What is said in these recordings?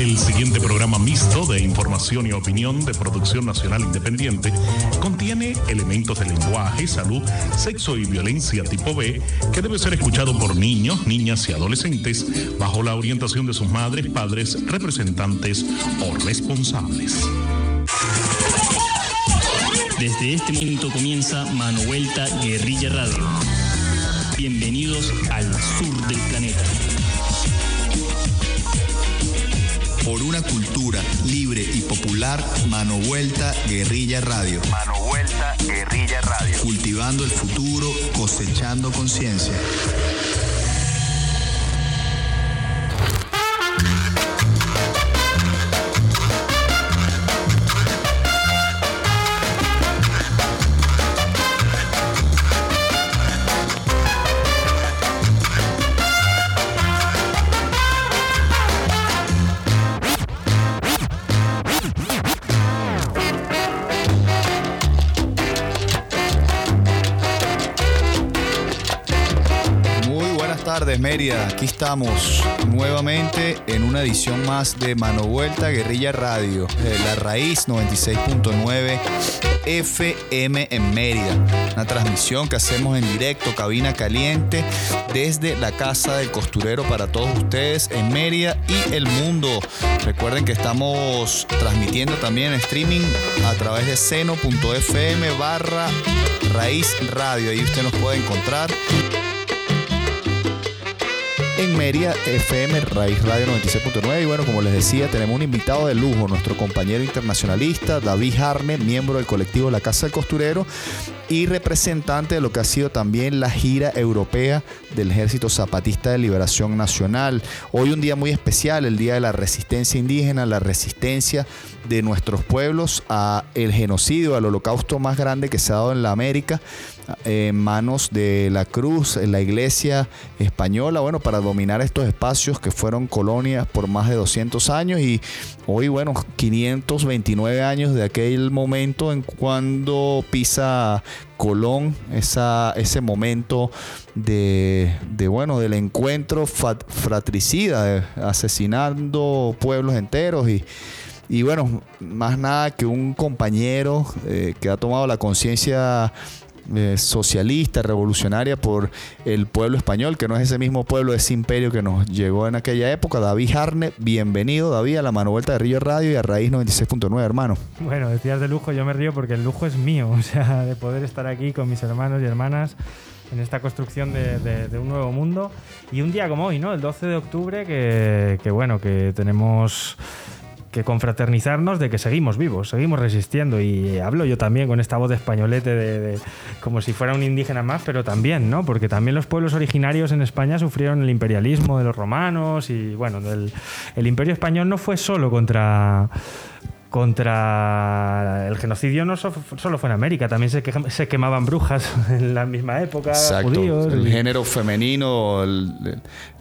El siguiente programa mixto de información y opinión de producción nacional independiente contiene elementos de lenguaje, salud, sexo y violencia tipo B que debe ser escuchado por niños, niñas y adolescentes bajo la orientación de sus madres, padres, representantes o responsables. Desde este momento comienza Mano Vuelta Guerrilla Radio. Bienvenidos al sur del planeta. Por una cultura libre y popular, Mano Vuelta Guerrilla Radio. Mano Vuelta Guerrilla Radio. Cultivando el futuro, cosechando conciencia. Mérida, aquí estamos nuevamente en una edición más de Mano Vuelta Guerrilla Radio, de la raíz 96.9 FM en Mérida. Una transmisión que hacemos en directo, cabina caliente, desde la casa del costurero para todos ustedes en Mérida y el mundo. Recuerden que estamos transmitiendo también en streaming a través de seno.fm barra raíz radio. Ahí usted nos puede encontrar en Mérida FM Raíz Radio 96.9 y bueno, como les decía, tenemos un invitado de lujo, nuestro compañero internacionalista David Harne, miembro del colectivo La Casa del Costurero y representante de lo que ha sido también la gira europea del Ejército Zapatista de Liberación Nacional. Hoy un día muy especial, el Día de la Resistencia Indígena, la resistencia de nuestros pueblos a el genocidio, al holocausto más grande que se ha dado en la América en manos de la cruz, en la iglesia española, bueno, para dominar estos espacios que fueron colonias por más de 200 años y hoy, bueno, 529 años de aquel momento en cuando pisa Colón, esa, ese momento de, bueno, del encuentro fratricida, asesinando pueblos enteros y, y bueno, más nada que un compañero eh, que ha tomado la conciencia eh, socialista, revolucionaria por el pueblo español, que no es ese mismo pueblo, ese imperio que nos llegó en aquella época. David Harne, bienvenido David a la Mano Vuelta de Río Radio y a Raíz 96.9, hermano. Bueno, decías de lujo, yo me río porque el lujo es mío, o sea, de poder estar aquí con mis hermanos y hermanas en esta construcción de, un nuevo mundo. Y un día como hoy, ¿no? El 12 de octubre, que, que bueno, que tenemos que confraternizarnos de que seguimos vivos, seguimos resistiendo. Y hablo yo también con esta voz de españolete de, como si fuera un indígena más, pero también, ¿no? Porque también los pueblos originarios en España sufrieron el imperialismo de los romanos y bueno, el imperio español no fue solo contra contra el genocidio no solo fue en América, también se, se quemaban brujas en la misma época, judíos. El género femenino,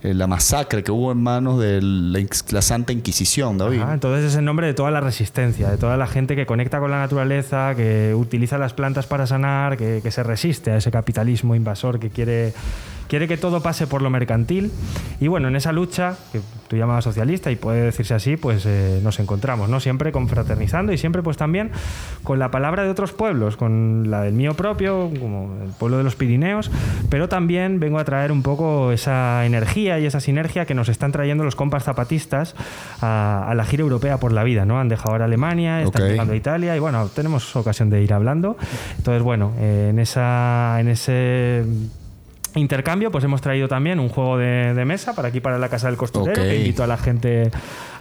la masacre que hubo en manos de la, Santa Inquisición, David. entonces es el nombre de toda la resistencia, de toda la gente que conecta con la naturaleza, que utiliza las plantas para sanar, que se resiste a ese capitalismo invasor que quiere quiere que todo pase por lo mercantil. Y bueno, en esa lucha, que tú llamabas socialista y puede decirse así, pues eh, nos encontramos, ¿no? Siempre confraternizando y siempre pues también con la palabra de otros pueblos, con la del mío propio, como el pueblo de los Pirineos, pero también vengo a traer un poco esa energía y esa sinergia que nos están trayendo los compas zapatistas a, la gira europea por la vida, ¿no? Han dejado ahora Alemania, están llegando a Italia y bueno, tenemos ocasión de ir hablando. Entonces, bueno, eh, en, esa, en ese intercambio, pues hemos traído también un juego de, mesa para aquí, para la Casa del Costurero, que invito a la gente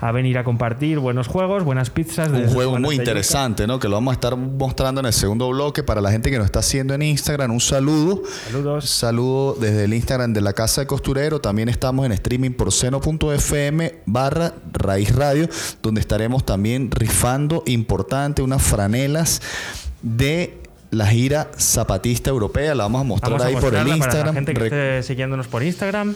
a venir a compartir buenos juegos, buenas pizzas. Un juego muy interesante, ¿no? Que lo vamos a estar mostrando en el segundo bloque para la gente que nos está haciendo en Instagram. Un saludo. Saludos. Saludo desde el Instagram de la Casa del Costurero. También estamos en streaming por seno.fm barra raíz radio, donde estaremos también rifando importante unas franelas de la gira zapatista europea. La vamos a mostrar ahí por el Instagram. Para la gente que esté siguiéndonos por Instagram.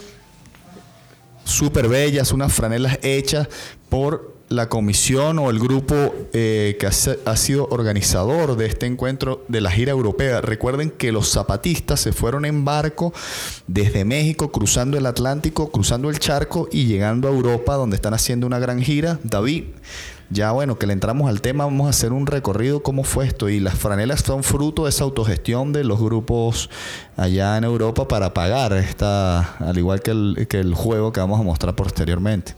súper bellas, unas franelas hechas por la comisión o el grupo eh, que ha, sido organizador de este encuentro de la gira europea. Recuerden que los zapatistas se fueron en barco desde México, cruzando el Atlántico, cruzando el charco y llegando a Europa, donde están haciendo una gran gira. David, ya bueno, que le entramos al tema, vamos a hacer un recorrido cómo fue esto. Y las franelas son fruto de esa autogestión de los grupos allá en Europa para pagar esta, al igual que el, que el juego que vamos a mostrar posteriormente.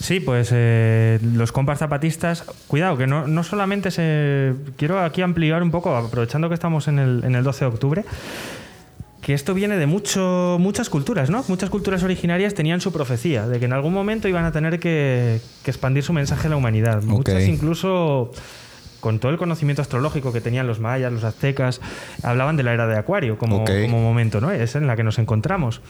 Sí, pues eh, los compas zapatistas, cuidado, que no, no, solamente se... Quiero aquí ampliar un poco, aprovechando que estamos en el, en el 12 de octubre, que esto viene de mucho, muchas culturas, ¿no? Muchas culturas originarias tenían su profecía, de que en algún momento iban a tener que, expandir su mensaje a la humanidad. Muchas incluso con todo el conocimiento astrológico que tenían los mayas, los aztecas, hablaban de la era de Acuario como, como momento, ¿no? Es en la que nos encontramos.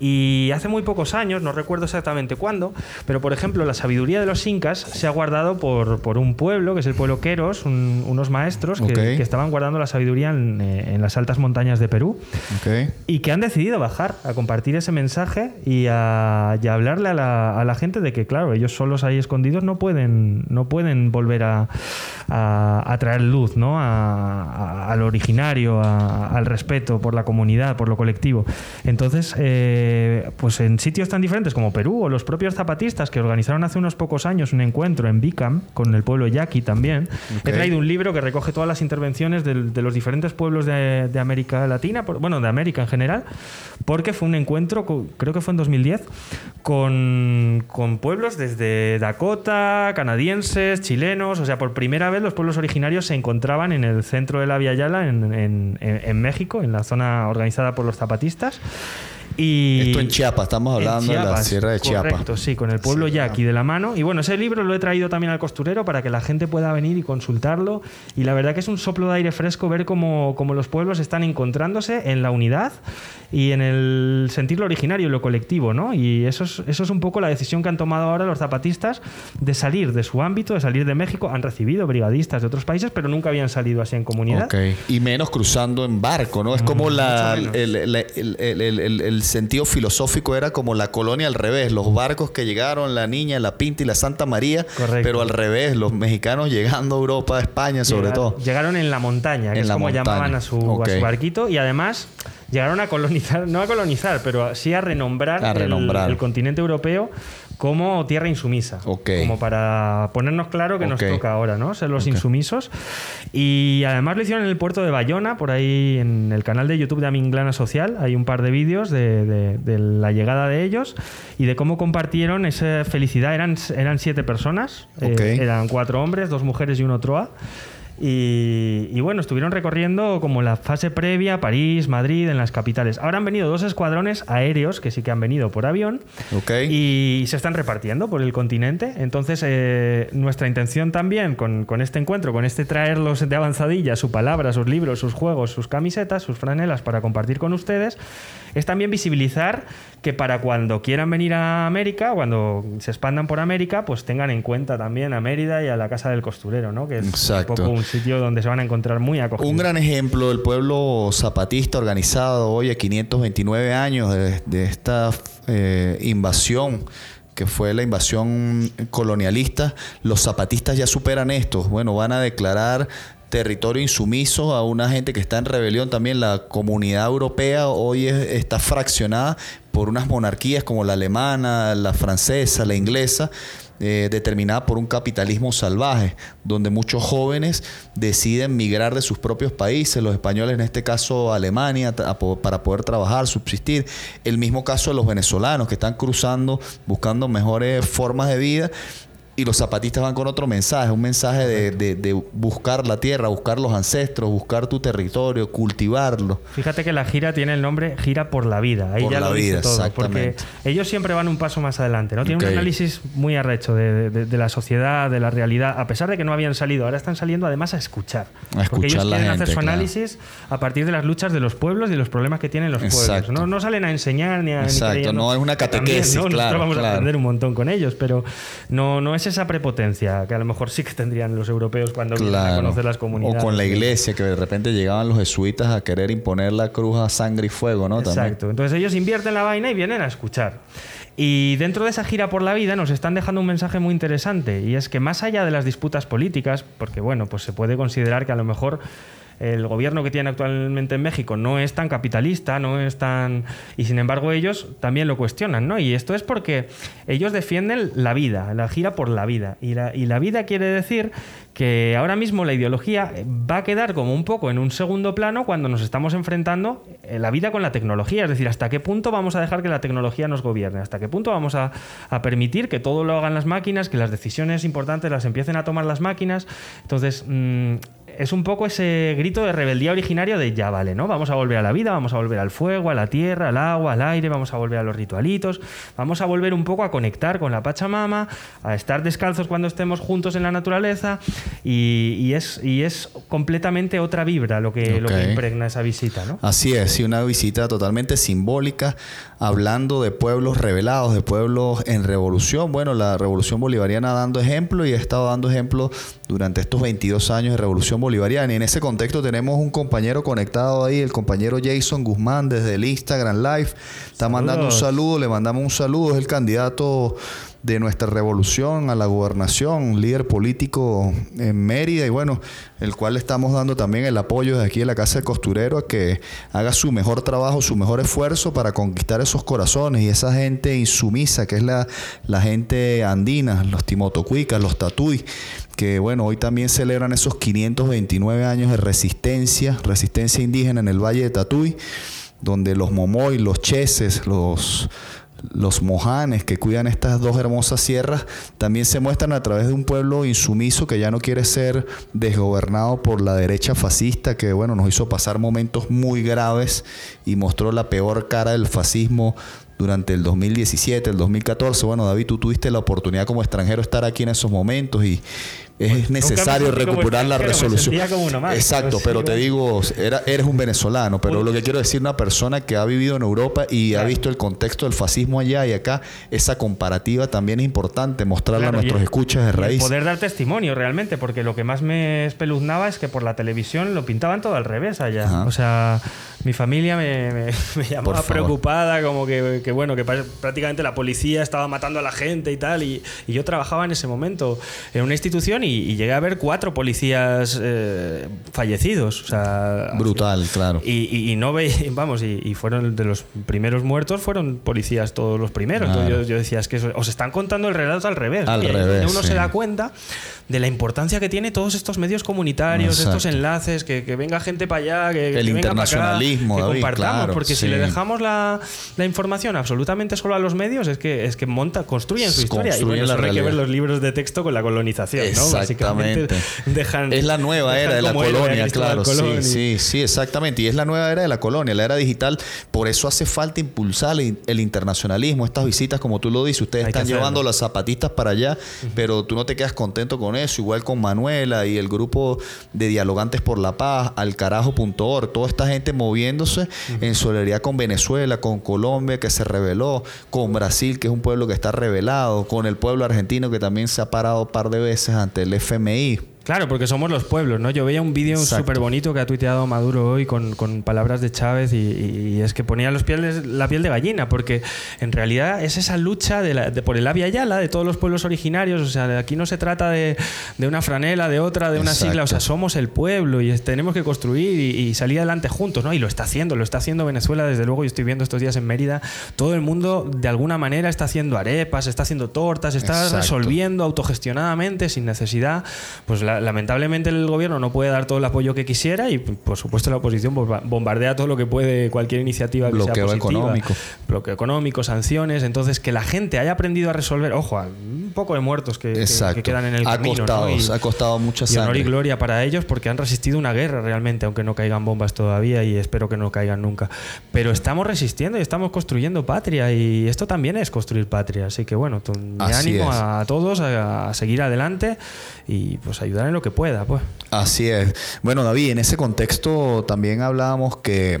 Y hace muy pocos años, no recuerdo exactamente cuándo, pero por ejemplo, la sabiduría de los incas se ha guardado por, por un pueblo, que es el pueblo Queros, unos maestros que, estaban guardando la sabiduría en, eh, las altas montañas de Perú y que han decidido bajar a compartir ese mensaje y a, hablarle a la, a la, gente de que, claro, ellos solos ahí escondidos no pueden, no pueden volver a a, traer luz ¿no? a, al originario, al respeto por la comunidad, por lo colectivo. Entonces, eh, pues en sitios tan diferentes como Perú o los propios zapatistas que organizaron hace unos pocos años un encuentro en Bicam con el pueblo yaqui también, he traído un libro que recoge todas las intervenciones de, los diferentes pueblos de, América Latina, bueno, de América en general, porque fue un encuentro, creo que fue en 2010, con, con pueblos desde Dakota, canadienses, chilenos, o sea, por primera vez los pueblos originarios se encontraban en el centro de la Via Yala, en México, en la zona organizada por los zapatistas. Esto en Chiapas, estamos hablando de la Sierra de Chiapas. Correcto, sí, con el pueblo ya aquí de la mano. Y bueno, ese libro lo he traído también al costurero para que la gente pueda venir y consultarlo. Y la verdad que es un soplo de aire fresco ver cómo, cómo los pueblos están encontrándose en la unidad y en el sentirlo originario, lo colectivo, ¿no? Y eso es, eso es un poco la decisión que han tomado ahora los zapatistas de salir de su ámbito, de salir de México. Han recibido brigadistas de otros países, pero nunca habían salido así en comunidad. Y menos cruzando en barco, ¿no? Es como mm, la, el sentido filosófico era como la colonia al revés, los barcos que llegaron, la Niña, la Pinta y la Santa María, pero al revés, los mexicanos llegando a Europa, a España sobre todo. Llegaron en la montaña, que es como llamaban a su, barquito, y además llegaron a colonizar, no a colonizar, pero sí a renombrar, el, continente europeo como tierra insumisa. Como para ponernos claro que nos toca ahora, ¿no? Ser los insumisos. Y además lo hicieron en el puerto de Bayona, por ahí en el canal de YouTube de Aminglana Social. Hay un par de vídeos de, la llegada de ellos y de cómo compartieron esa felicidad. Eran, eran siete personas. Eh, eran cuatro hombres, dos mujeres y un otro y, bueno, estuvieron recorriendo como la fase previa, París, Madrid, en las capitales. Ahora han venido dos escuadrones aéreos, que sí que han venido por avión, y se están repartiendo por el continente. Entonces, eh, nuestra intención también con, con, este encuentro, con este traerlos de avanzadilla, su palabra, sus libros, sus juegos, sus camisetas, sus franelas para compartir con ustedes, es también visibilizar que para cuando quieran venir a América, cuando se expandan por América, pues tengan en cuenta también a Mérida y a la Casa del Costurero, ¿no? Que es un poco un sitio donde se van a encontrar muy. Un gran ejemplo del pueblo zapatista organizado hoy a 529 años de, esta eh, invasión que fue la invasión colonialista, los zapatistas ya superan esto. Bueno, van a declarar territorio insumiso a una gente que está en rebelión también. La comunidad europea hoy está fraccionada por unas monarquías como la alemana, la francesa, la inglesa, eh, determinada por un capitalismo salvaje, donde muchos jóvenes deciden migrar de sus propios países, los españoles en este caso Alemania, para poder trabajar, subsistir. El mismo caso de los venezolanos que están cruzando, buscando mejores formas de vida y los zapatistas van con otro mensaje, un mensaje de, buscar la tierra, buscar los ancestros, buscar tu territorio, cultivarlo. Fíjate que la gira tiene el nombre Gira por la Vida. Ahí ya lo vida, dice todo. Porque ellos siempre van un paso más adelante, ¿no? Tienen un análisis muy arrecho de, la sociedad, de la realidad, a pesar de que no habían salido, ahora están saliendo además a escuchar. A escuchar porque ellos quieren hacer su análisis a partir de las luchas de los pueblos y los problemas que tienen los pueblos. No, no, salen a enseñar ni a. Exacto, no es una catequesis. ¿no? Nosotros vamos a aprender un montón con ellos, pero no, no es esa prepotencia que a lo mejor sí que tendrían los europeos cuando vienen a conocer las comunidades. O con la iglesia, que de repente llegaban los jesuitas a querer imponer la cruz a sangre y fuego, ¿no? Exacto. Entonces ellos invierten la vaina y vienen a escuchar. Y dentro de esa gira por la vida nos están dejando un mensaje muy interesante y es que más allá de las disputas políticas, porque bueno, pues se puede considerar que a lo mejor el gobierno que tiene actualmente en México no es tan capitalista, no es tan... Y sin embargo ellos también lo cuestionan, ¿no? Y esto es porque ellos defienden la vida, la gira por la vida. Y la, vida quiere decir que ahora mismo la ideología va a quedar como un poco en un segundo plano cuando nos estamos enfrentando eh, la vida con la tecnología. Es decir, hasta qué punto vamos a dejar que la tecnología nos gobierne, hasta qué punto vamos a, permitir que todo lo hagan las máquinas, que las decisiones importantes las empiecen a tomar las máquinas. Entonces, mmm, es un poco ese grito de rebeldía originario de ya vale, ¿no? Vamos a volver a la vida, vamos a volver al fuego, a la tierra, al agua, al aire, vamos a volver a los ritualitos, vamos a volver un poco a conectar con la Pachamama, a estar descalzos cuando estemos juntos en la naturaleza y, es, y es completamente otra vibra lo que, lo que impregna esa visita, ¿no? Así es, sí, una visita totalmente simbólica, hablando de pueblos rebelados, de pueblos en revolución. Bueno, la revolución bolivariana dando ejemplo y ha estado dando ejemplo durante estos 22 años de revolución bolivariana. Y en ese contexto tenemos un compañero conectado ahí, el compañero Jason Guzmán desde el Instagram Live. Está mandando un saludo, le mandamos un saludo, es el candidato de nuestra revolución a la gobernación, líder político en Mérida y bueno, el cual le estamos dando también el apoyo de aquí en la Casa del Costurero a que haga su mejor trabajo, su mejor esfuerzo para conquistar esos corazones y esa gente insumisa que es la, la gente andina, los timotocuicas, los tatuí que bueno, hoy también celebran esos 529 años de resistencia, resistencia indígena en el Valle de Tatuí, donde los momoy, los cheses, los, los mojanes que cuidan estas dos hermosas sierras, también se muestran a través de un pueblo insumiso que ya no quiere ser desgobernado por la derecha fascista, que bueno, nos hizo pasar momentos muy graves y mostró la peor cara del fascismo durante el 2017, el 2014. Bueno, David, tú tuviste la oportunidad como extranjero estar aquí en esos momentos y es necesario recuperar la resolución. Exacto, pero te digo, era, eres un venezolano, pero lo que quiero decir, una persona que ha vivido en Europa y ha visto el contexto del fascismo allá y acá, esa comparativa también es importante, mostrarla a nuestros escuchas de raíz. poder dar testimonio realmente, porque lo que más me espeluznaba es que por la televisión lo pintaban todo al revés allá. O sea, mi familia me, me, llamaba preocupada, como que, bueno, que prácticamente la policía estaba matando a la gente y tal, y, y yo trabajaba en ese momento en una institución y, llegué a ver cuatro policías eh, fallecidos. O sea, Brutal, claro. Y, no ve, vamos, y, fueron de los primeros muertos, fueron policías todos los primeros. Entonces yo, decía, es que os están contando el relato al revés. Al revés. Uno se da cuenta de la importancia que tiene todos estos medios comunitarios, estos enlaces, que, venga gente para allá, que, el venga para acá, que compartamos. porque si le dejamos la, la, información absolutamente solo a los medios, es que, es que monta, construyen su historia. y bueno, solo hay que ver los libros de texto con la colonización, ¿no? Exactamente. es la nueva era de la colonia, claro. Sí, sí, sí, exactamente. Y es la nueva era de la colonia, la era digital. Por eso hace falta impulsar el, internacionalismo, estas visitas, como tú lo dices. Ustedes están llevando las zapatistas para allá, pero tú no te quedas contento con eso. Igual con Manuela y el grupo de Dialogantes por la Paz, al carajo.org, toda esta gente moviéndose en solidaridad con Venezuela, con Colombia, que se rebeló, con Brasil, que es un pueblo que está rebelado, con el pueblo argentino, que también se ha parado un par de veces ante el FMI Claro, porque somos los pueblos, ¿no? Yo veía un vídeo súper bonito que ha tuiteado Maduro hoy con, palabras de Chávez y, es que ponía los pieles, la piel de gallina, porque en realidad es esa lucha de, por el Avia Yala, de todos los pueblos originarios, o sea, aquí no se trata de, una franela, de otra, de una sigla, o sea, somos el pueblo y tenemos que construir y, salir adelante juntos, ¿no? Y lo está haciendo, lo está haciendo Venezuela, desde luego, yo estoy viendo estos días en Mérida, todo el mundo de alguna manera está haciendo arepas, está haciendo tortas, está resolviendo autogestionadamente, sin necesidad, pues la lamentablemente el gobierno no puede dar todo el apoyo que quisiera y por supuesto la oposición bombardea todo lo que puede cualquier iniciativa que bloqueo sea positiva, económico. Bloqueo económico sanciones. Entonces que la gente haya aprendido a resolver ojo un poco de muertos que, quedan en el ha camino costado, ha costado mucha y honor y gloria para ellos porque han resistido una guerra realmente aunque no caigan bombas todavía y espero que no caigan nunca. Pero estamos resistiendo y estamos construyendo patria y esto también es construir patria. Así que bueno mi ánimo a todos a, a seguir adelante y pues en lo que pueda, pues. Así es. Bueno, David, en ese contexto también hablábamos que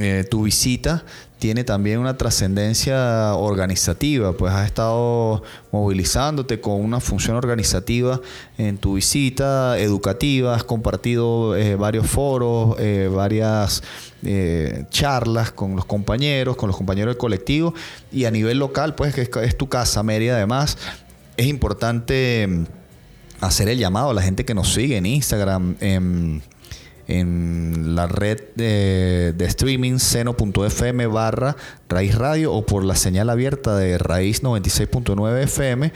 eh, tu visita tiene también una trascendencia organizativa, pues has estado movilizándote con una función organizativa en tu visita educativa, has compartido eh, varios foros, eh, varias charlas con los compañeros, con los compañeros del colectivo y a nivel local, pues que es, es tu casa, Mérida además, es importante hacer el llamado a la gente que nos sigue en Instagram, en en la red de, de streaming seno.fm barra Raíz Radio o por la señal abierta de Raíz 96.9 FM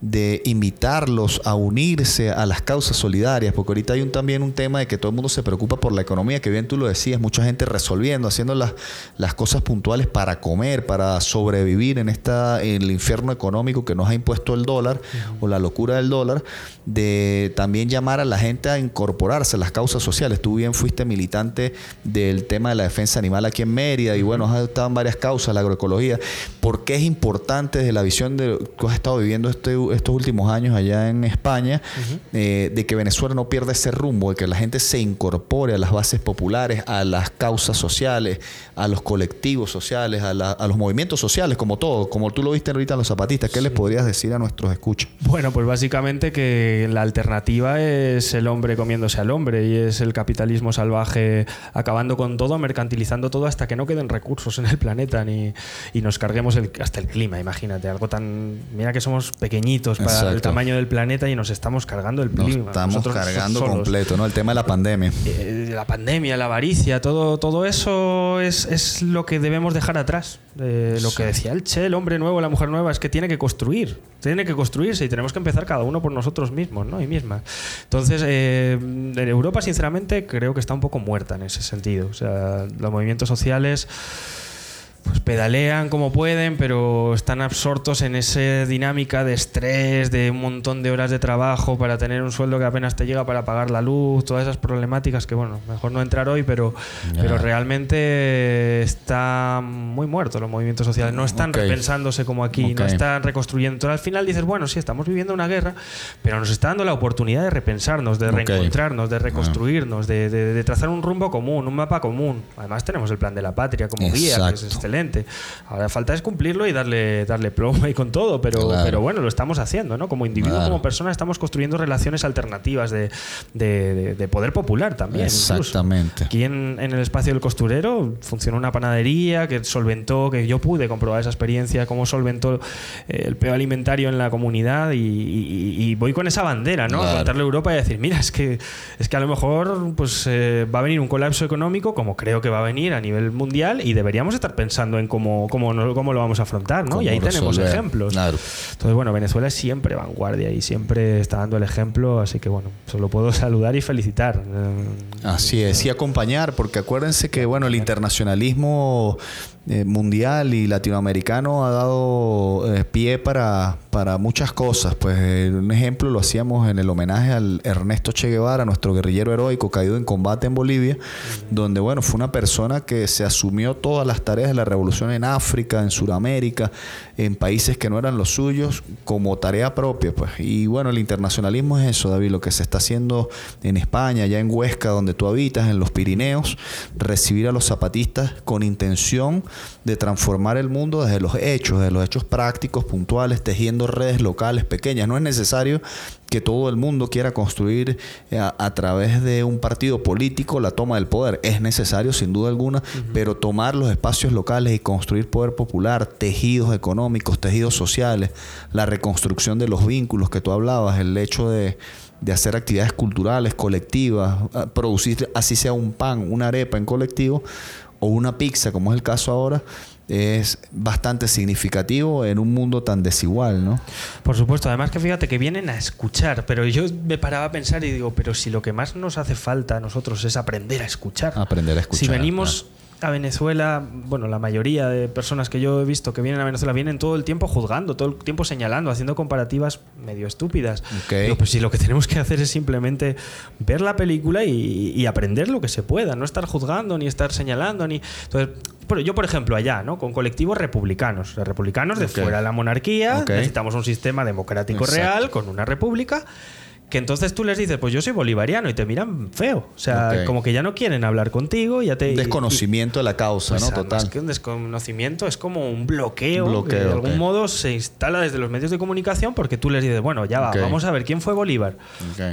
de invitarlos a unirse a las causas solidarias, porque ahorita hay un, también un tema de que todo el mundo se preocupa por la economía, que bien tú lo decías, mucha gente resolviendo, haciendo las, las cosas puntuales para comer, para sobrevivir en, esta, en el infierno económico que nos ha impuesto el dólar o la locura del dólar, de también llamar a la gente a incorporarse a las causas sociales. Tú bien fuiste militante del tema de la defensa animal aquí en Mérida y bueno, has estado en varias causas, la agroecología. ¿Por qué es importante desde la visión de que has estado viviendo este, estos últimos años allá en España, eh, de que Venezuela no pierda ese rumbo, de que la gente se incorpore a las bases populares, a las causas sociales, a los colectivos sociales, a, los movimientos sociales, como todo, como tú lo viste ahorita en los zapatistas? ¿Qué les podrías decir a nuestros escuchas? Bueno, pues básicamente que la alternativa es el hombre comiéndose al hombre y es el capitalismo salvaje acabando con todo, mercantilizando todo hasta que no queden recursos en el planeta y nos carguemos hasta el clima, imagínate, algo tan... Mira que somos pequeñitos para el tamaño del planeta y nos estamos cargando el clima. estamos cargando completo, ¿no? El tema de la pandemia. Eh, la pandemia, la avaricia, todo, todo eso es, es lo que debemos dejar atrás. lo que decía el Che, el hombre nuevo, la mujer nueva, es que tiene que construir, tiene que construirse y tenemos que empezar cada uno por nosotros mismos, ¿no? Y mismas. Entonces, eh, Europa, sinceramente, creo que está un poco muerta en ese sentido. O sea, los movimientos sociales pues pedalean como pueden, pero están absortos en esa dinámica de estrés, de un montón de horas de trabajo para tener un sueldo que apenas te llega para pagar la luz, todas esas problemáticas que, bueno, mejor no entrar hoy, pero, pero realmente está muy muerto los movimientos sociales. No están repensándose como aquí, no están reconstruyendo. Entonces, al final dices, bueno, sí, estamos viviendo una guerra, pero nos está dando la oportunidad de repensarnos, de reencontrarnos, de reconstruirnos, de, de, trazar un rumbo común, un mapa común. Además, tenemos el plan de la patria como guía, que es excelente Ahora falta es cumplirlo y darle, darle plomo y con todo, pero, pero bueno, lo estamos haciendo, ¿no? Como individuo, como persona, estamos construyendo relaciones alternativas de, de, poder popular también. Exactamente. Aquí en, en, el espacio del costurero funciona una panadería que solventó, que yo pude comprobar esa experiencia, cómo solventó eh, el peo alimentario en la comunidad y, voy con esa bandera, ¿no? A contarle a Europa y decir, mira, es que, es que a lo mejor pues, eh, va a venir un colapso económico, como creo que va a venir a nivel mundial, y deberíamos estar pensando en cómo, cómo, cómo lo vamos a afrontar, ¿no? Y ahí tenemos ejemplos. Entonces, bueno, Venezuela es siempre vanguardia y siempre está dando el ejemplo, así que bueno, solo puedo saludar y felicitar. Así es, y acompañar, porque acuérdense que, bueno, el internacionalismo eh, mundial y latinoamericano ha dado eh, pie para, para muchas cosas. Pues eh, un ejemplo lo hacíamos en el homenaje al Ernesto Che Guevara, nuestro guerrillero heroico caído en combate en Bolivia, donde bueno, fue una persona que se asumió todas las tareas de la revolución en África, en Sudamérica, en países que no eran los suyos, como tarea propia. Pues. Y bueno, el internacionalismo es eso, David, lo que se está haciendo en España, ya en Huesca, donde tú habitas, en los Pirineos, recibir a los zapatistas con intención de transformar el mundo desde los hechos, desde los hechos prácticos, puntuales, tejiendo redes locales pequeñas. No es necesario que todo el mundo quiera construir eh, a, través de un partido político la toma del poder. Es necesario, sin duda alguna, pero tomar los espacios locales y construir poder popular, tejidos económicos, tejidos sociales, la reconstrucción de los vínculos que tú hablabas, el hecho de, de hacer actividades culturales, colectivas, producir así sea un pan, una arepa en colectivo o una pizza, como es el caso ahora, es bastante significativo en un mundo tan desigual, ¿no? Por supuesto, además que fíjate que vienen a escuchar, pero yo me paraba a pensar y digo, pero si lo que más nos hace falta a nosotros es aprender a escuchar. Aprender a escuchar. Si venimos a Venezuela, bueno, la mayoría de personas que yo he visto que vienen a Venezuela vienen todo el tiempo juzgando, todo el tiempo señalando, haciendo comparativas medio estúpidas. Pero pues si lo que tenemos que hacer es simplemente ver la película y, aprender lo que se pueda, no estar juzgando ni estar señalando ni. Entonces, yo por ejemplo allá, ¿no? Con colectivos republicanos, republicanos de fuera de la monarquía, necesitamos un sistema democrático real con una república que entonces tú les dices, pues yo soy bolivariano y te miran feo. O sea, como que ya no quieren hablar contigo, ya te... Desconocimiento de la causa, pues, ¿no? además Total. que un desconocimiento es como un bloqueo, Un bloqueo, que de algún modo se instala desde los medios de comunicación porque tú les dices, bueno, ya va, vamos a ver quién fue Bolívar.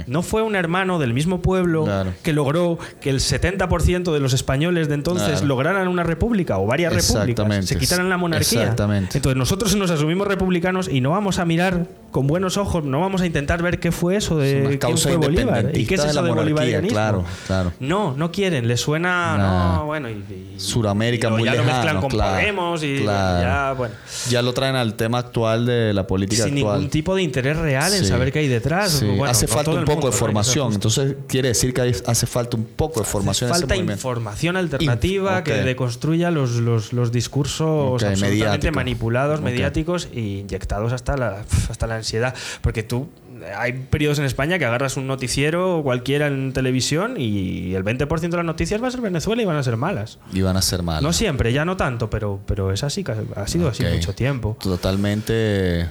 No fue un hermano del mismo pueblo Claro. que logró que el 70% de los españoles de entonces Claro. lograran una república o varias repúblicas, se quitaran la monarquía. Exactamente. Entonces nosotros nos asumimos republicanos y no vamos a mirar con buenos ojos, no vamos a intentar ver qué fue eso Es de quién fue Bolívar y independentista qué es de eso de monarquía, bolivarianismo. claro, claro. No, no quieren, les suena, Nah. no, bueno, y, y- Suramérica y lo- muy ya lo mezclan lejano, con claro, Podemos y claro. ya, bueno, Ya lo traen al tema actual de la política sin actual. ningún tipo de interés real en Sí. saber qué hay detrás. Sí. Bueno, hace no falta un poco mundo, de formación. Entonces quiere decir que hay- hace falta un poco de formación en ese falta movimiento. información alternativa ok. que deconstruya los, los, los discursos Ok, absolutamente mediático. manipulados, Ok. mediáticos e inyectados hasta la, hasta la ansiedad. Porque tú, hay periodos en España que agarras un noticiero cualquiera en televisión y el 20% de las noticias va a ser Venezuela y van a ser malas. Y van a ser malos. No siempre, ya no tanto, pero, pero es así, ha sido así mucho tiempo. Totalmente.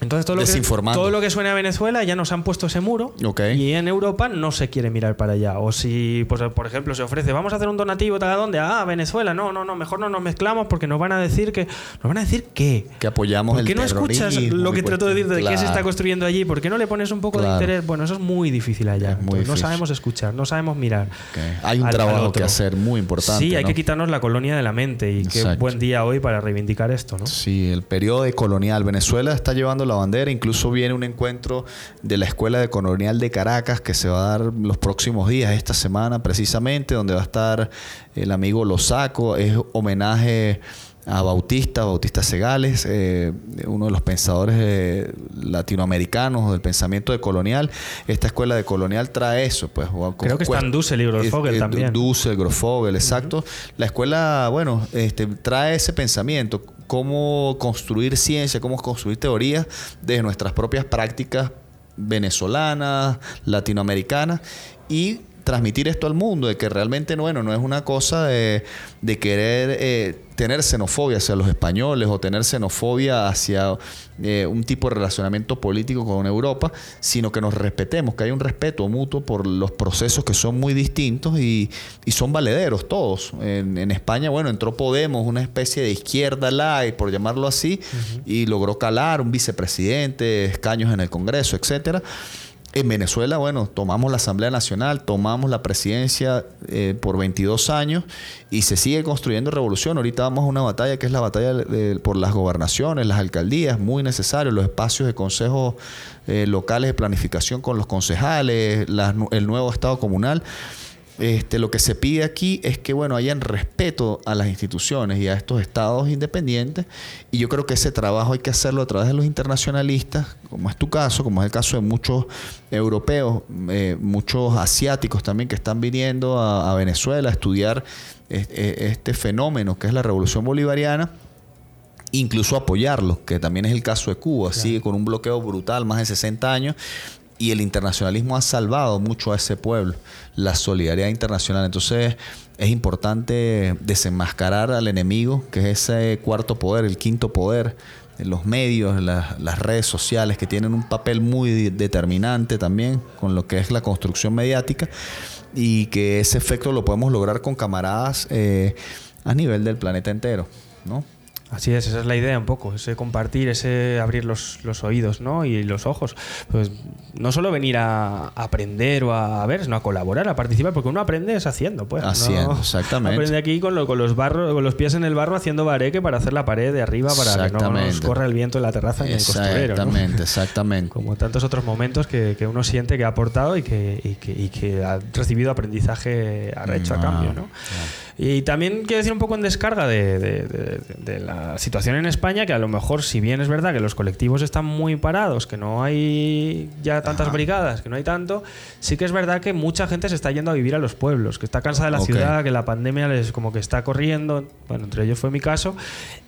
Entonces todo lo, que, todo lo que suena a Venezuela ya nos han puesto ese muro Ok. y en Europa no se quiere mirar para allá. O si, pues, por ejemplo, se ofrece, vamos a hacer un donativo, ¿tal a dónde? Ah, Venezuela. No, no, no, mejor no nos mezclamos porque nos van a decir que... ¿Nos van a decir qué? Que apoyamos ¿Por el qué no escuchas lo que trato de decir de qué se está Claro. construyendo allí? ¿Por qué no le pones un poco Claro. de interés? Bueno, eso es muy difícil allá. Muy Entonces, no difícil. sabemos escuchar, no sabemos mirar. Ok. Hay un al- al trabajo otro. que hacer muy importante. Sí, hay ¿no? que quitarnos la colonia de la mente y qué Exacto. buen día hoy para reivindicar esto, ¿no? Sí, el periodo colonial. Venezuela está llevando la bandera. Incluso viene un encuentro de la Escuela de Colonial de Caracas que se va a dar los próximos días, esta semana precisamente, donde va a estar el amigo Losaco. Es homenaje a Bautista, Bautista Segales, eh, uno de los pensadores eh, latinoamericanos del pensamiento de colonial. Esta escuela de colonial trae eso, pues. Creo que está en Dussel y es también. Dussel, Grosfogel, exacto. La escuela, bueno, este, trae ese pensamiento, cómo construir ciencia, cómo construir teorías desde nuestras propias prácticas venezolanas, latinoamericanas y transmitir esto al mundo, de que realmente bueno, no es una cosa de, de querer eh, tener xenofobia hacia los españoles o tener xenofobia hacia eh, un tipo de relacionamiento político con Europa, sino que nos respetemos, que hay un respeto mutuo por los procesos que son muy distintos y, y son valederos todos. En, en España, bueno, entró Podemos, una especie de izquierda light, por llamarlo así, y logró calar un vicepresidente, escaños en el Congreso, etcétera. En Venezuela, bueno, tomamos la Asamblea Nacional, tomamos la presidencia eh, por 22 años y se sigue construyendo revolución. Ahorita vamos a una batalla que es la batalla por las gobernaciones, las alcaldías, muy necesario, los espacios de consejos eh, locales de planificación con los concejales, el nuevo Estado comunal. Este, lo que se pide aquí es que bueno hayan respeto a las instituciones y a estos estados independientes. Y yo creo que ese trabajo hay que hacerlo a través de los internacionalistas como es tu caso como es el caso de muchos europeos eh, muchos asiáticos también que están viniendo a, a Venezuela a estudiar este, este fenómeno que es la revolución bolivariana incluso apoyarlo, que también es el caso de Cuba, sigue con un bloqueo brutal, más de 60 años, y el internacionalismo ha salvado mucho a ese pueblo, la solidaridad internacional. Entonces es importante desenmascarar al enemigo, que es ese cuarto poder, el quinto poder, los medios, la- las redes sociales, que tienen un papel muy determinante también con lo que es la construcción mediática, y que ese efecto lo podemos lograr con camaradas eh, a nivel del planeta entero, ¿no? Así es, esa es la idea un poco, ese compartir, ese abrir los, los oídos ¿no? y los ojos. Pues no solo venir a aprender o a ver, sino a colaborar, a participar, porque uno aprende es haciendo, pues. Haciendo, ¿no? exactamente. Aprende aquí con, lo- con los barros, con los pies en el barro haciendo bareque para hacer la pared de arriba para que no nos Exactamente. corra el viento en la terraza ni en el costurero. ¿no? Exactamente, exactamente. Como tantos otros momentos que, que uno siente que ha aportado y que, y que, y que ha recibido aprendizaje arrecho a Ah, cambio. ¿no? Y también quiero decir un poco en descarga de, de- de- de la situación en España, que a lo mejor, si bien es verdad que los colectivos están muy parados, que no hay ya tantas brigadas, que no hay tanto, sí que es verdad que mucha gente se está yendo a vivir a los pueblos, que está cansada de la ciudad, que la pandemia les como que está corriendo. Bueno, entre ellos fue mi caso.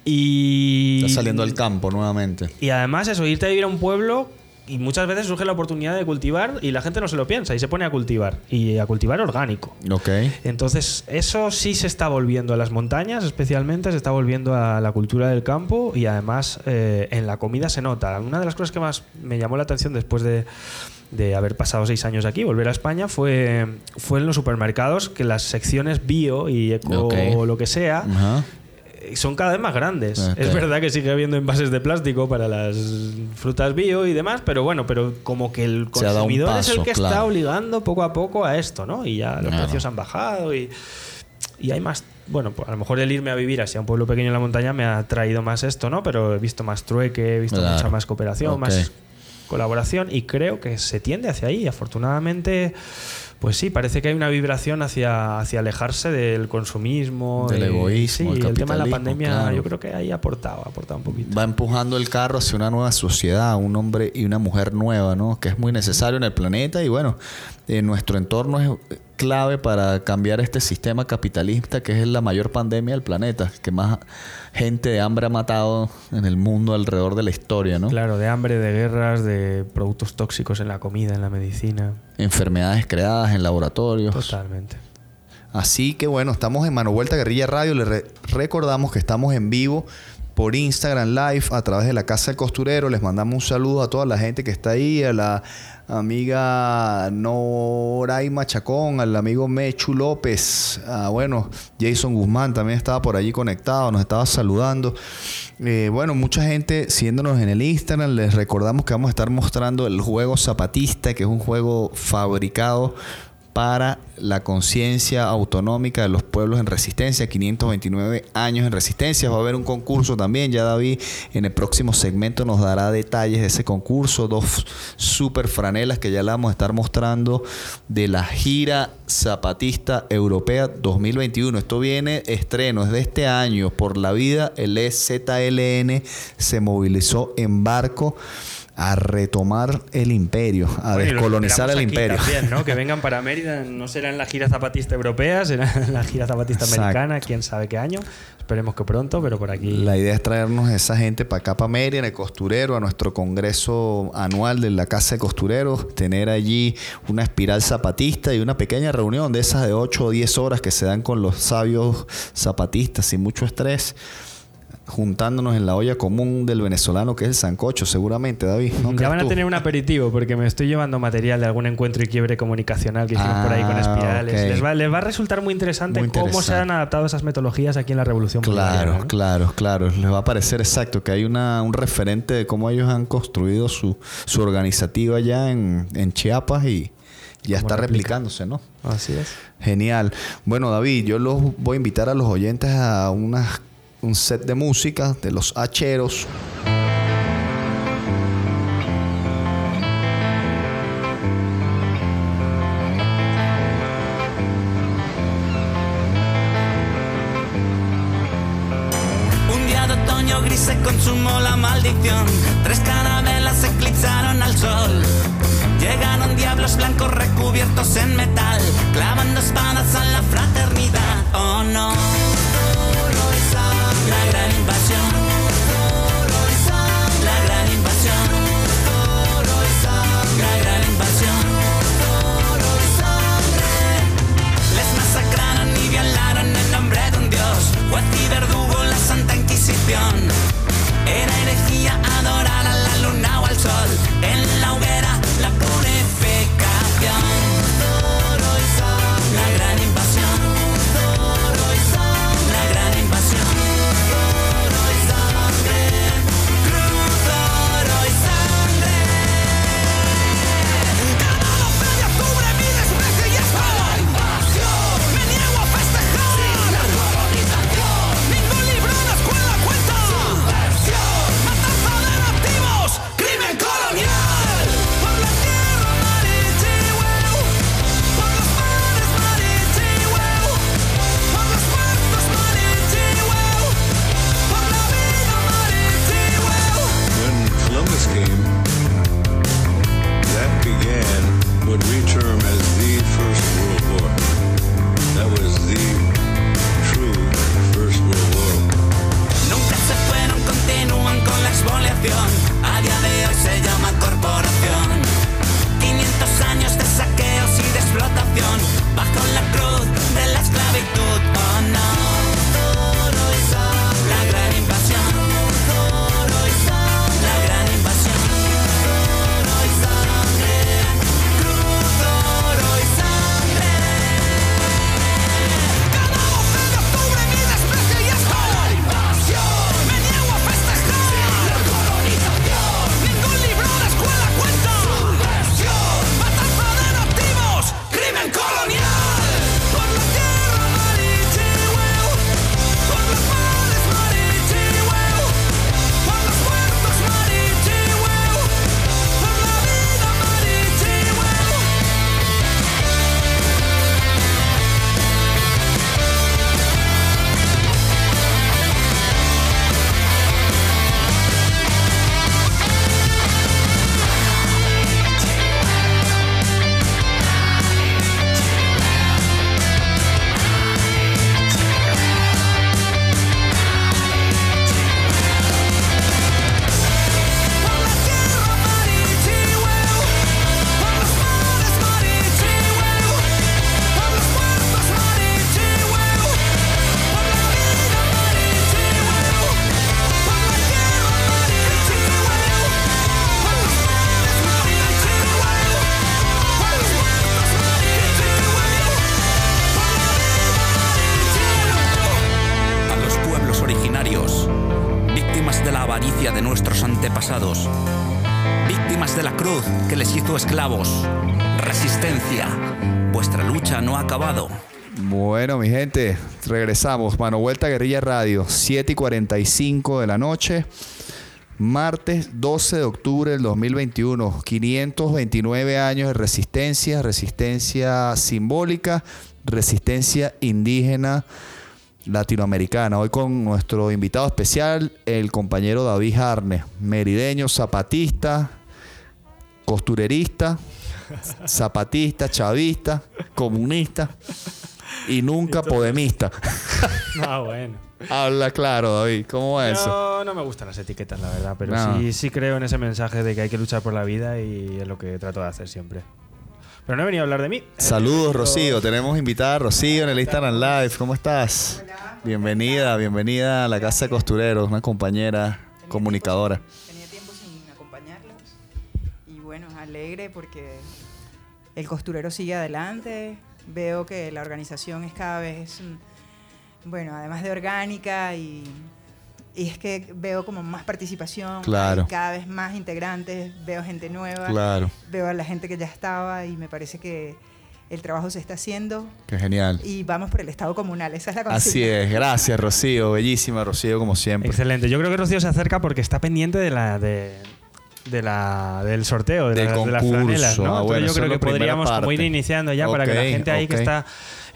Y. Está saliendo al campo nuevamente. Y además eso, irte a vivir a un pueblo y muchas veces surge la oportunidad de cultivar y la gente no se lo piensa y se pone a cultivar y a cultivar orgánico. Ok. Entonces, eso sí se está volviendo a las montañas, especialmente, se está volviendo a la cultura del campo y además eh, en la comida se nota. Una de las cosas que más me llamó la atención después de, de haber pasado seis años aquí, volver a España, fue, fue en los supermercados que las secciones bio y eco o lo que sea son cada vez más grandes. Ok. Es verdad que sigue habiendo envases de plástico para las frutas bio y demás, pero bueno, pero como que el consumidor es el que está obligando poco a poco a esto, ¿no? Y ya los Claro. precios han bajado y, y hay más. Bueno, pues a lo mejor el irme a vivir así a un pueblo pequeño en la montaña me ha traído más esto, ¿no? Pero he visto más trueque, he visto mucha más cooperación, más colaboración y creo que se tiende hacia ahí. Afortunadamente, pues sí, parece que hay una vibración hacia, hacia alejarse del consumismo, Del de- egoísmo, Sí, el el tema de la pandemia claro. yo creo que ahí ha aportado, aportado un poquito. Va empujando el carro hacia una nueva sociedad, un hombre y una mujer nueva, ¿no? Que es muy necesario en el planeta y bueno, en nuestro entorno es clave para cambiar este sistema capitalista que es la mayor pandemia del planeta, que más gente de hambre ha matado en el mundo alrededor de la historia, ¿no? Claro, de hambre, de guerras, de productos tóxicos en la comida, en la medicina. Enfermedades creadas en laboratorios. Totalmente. Así que bueno, estamos en Mano Vuelta Guerrilla Radio. Le re- recordamos que estamos en vivo por Instagram Live a través de la Casa del Costurero. Les mandamos un saludo a toda la gente que está ahí, a la amiga Noraima Chacón, al amigo Mechu López, a, bueno, Jason Guzmán también estaba por allí conectado, nos estaba saludando. Eh, bueno, mucha gente siguiéndonos en el Instagram. Les recordamos que vamos a estar mostrando el juego Zapatista, que es un juego fabricado para la conciencia autonómica de los pueblos en resistencia, 529 años en resistencia. Va a haber un concurso también, ya David en el próximo segmento nos dará detalles de ese concurso, dos super franelas que ya le vamos a estar mostrando de la gira zapatista europea 2021. Esto viene estreno, es de este año, por la vida, el EZLN se movilizó en barco a retomar el imperio, a Bueno, descolonizar el imperio. También, ¿no? Que vengan para Mérida, no será en la gira zapatista europea, será en la gira zapatista Exacto. americana, quién sabe qué año. Esperemos que pronto, pero por aquí. La idea es traernos a esa gente para acá, para Mérida, en el costurero, a nuestro congreso anual de la Casa de Costureros, tener allí una espiral zapatista y una pequeña reunión de esas de 8 o 10 horas que se dan con los sabios zapatistas sin mucho estrés, juntándonos en la olla común del venezolano que es el sancocho, seguramente, David. ¿no ya van a tú? tener un aperitivo porque me estoy llevando material de algún encuentro y quiebre comunicacional que hicimos por ahí con Ah, espirales. Les, va, les va a resultar muy interesante, Muy cómo se han adaptado esas metodologías aquí en la Revolución Claro, claro, claro. Les va a parecer exacto que hay una, un referente de cómo ellos han construido su, su organizativa allá en, en Chiapas y ya está replicándose, ¿no? Así es. Genial. Bueno, David, yo los voy a invitar a los oyentes a una- un set de música de los hacheros. Un día de otoño gris se consumó la maldición. Tres carabelas eclipsaron al sol. Llegaron diablos blancos recubiertos en metal, clavando espadas a la fraternidad. Oh no. Era herejía adorar a la luna o al sol. Regresamos. Mano Vuelta Guerrilla Radio, 7 y 45 de la noche. Martes 12 de octubre del 2021, 529 años de resistencia, resistencia simbólica, resistencia indígena latinoamericana. Hoy con nuestro invitado especial, el compañero David Arne, merideño, zapatista, costurerista, zapatista, chavista, comunista y nunca podemista. Ah, bueno. Habla claro, David. ¿Cómo va eso? No, no me gustan las etiquetas, la verdad, pero No. sí, sí creo en ese mensaje de que hay que luchar por la vida y es lo que trato de hacer siempre. Pero no he venido a hablar de mí. Saludos, Rocío. Tenemos invitada a Rocío en el Instagram Live. ¿Cómo estás? Bienvenida, bienvenida a la Casa de Costureros, una compañera comunicadora. Tenía tiempo sin acompañarlos. Y bueno, alegre porque el costurero sigue adelante. Veo que la organización es cada vez, mm, bueno, además de orgánica y, y es que veo como más participación. Claro. cada vez más integrantes, veo gente nueva. Claro, Veo a la gente que ya estaba y me parece que el trabajo se está haciendo qué genial. y vamos por el Estado comunal. Esa es la consigna. Así es, gracias Rocío, bellísima Rocío como siempre. Excelente. Yo creo que Rocío se acerca porque está pendiente de la de, de la del sorteo de, Del la- de las franelas, ¿no? Ah, Entonces bueno, yo esa creo que podríamos como ir iniciando ya para que la gente ahí que está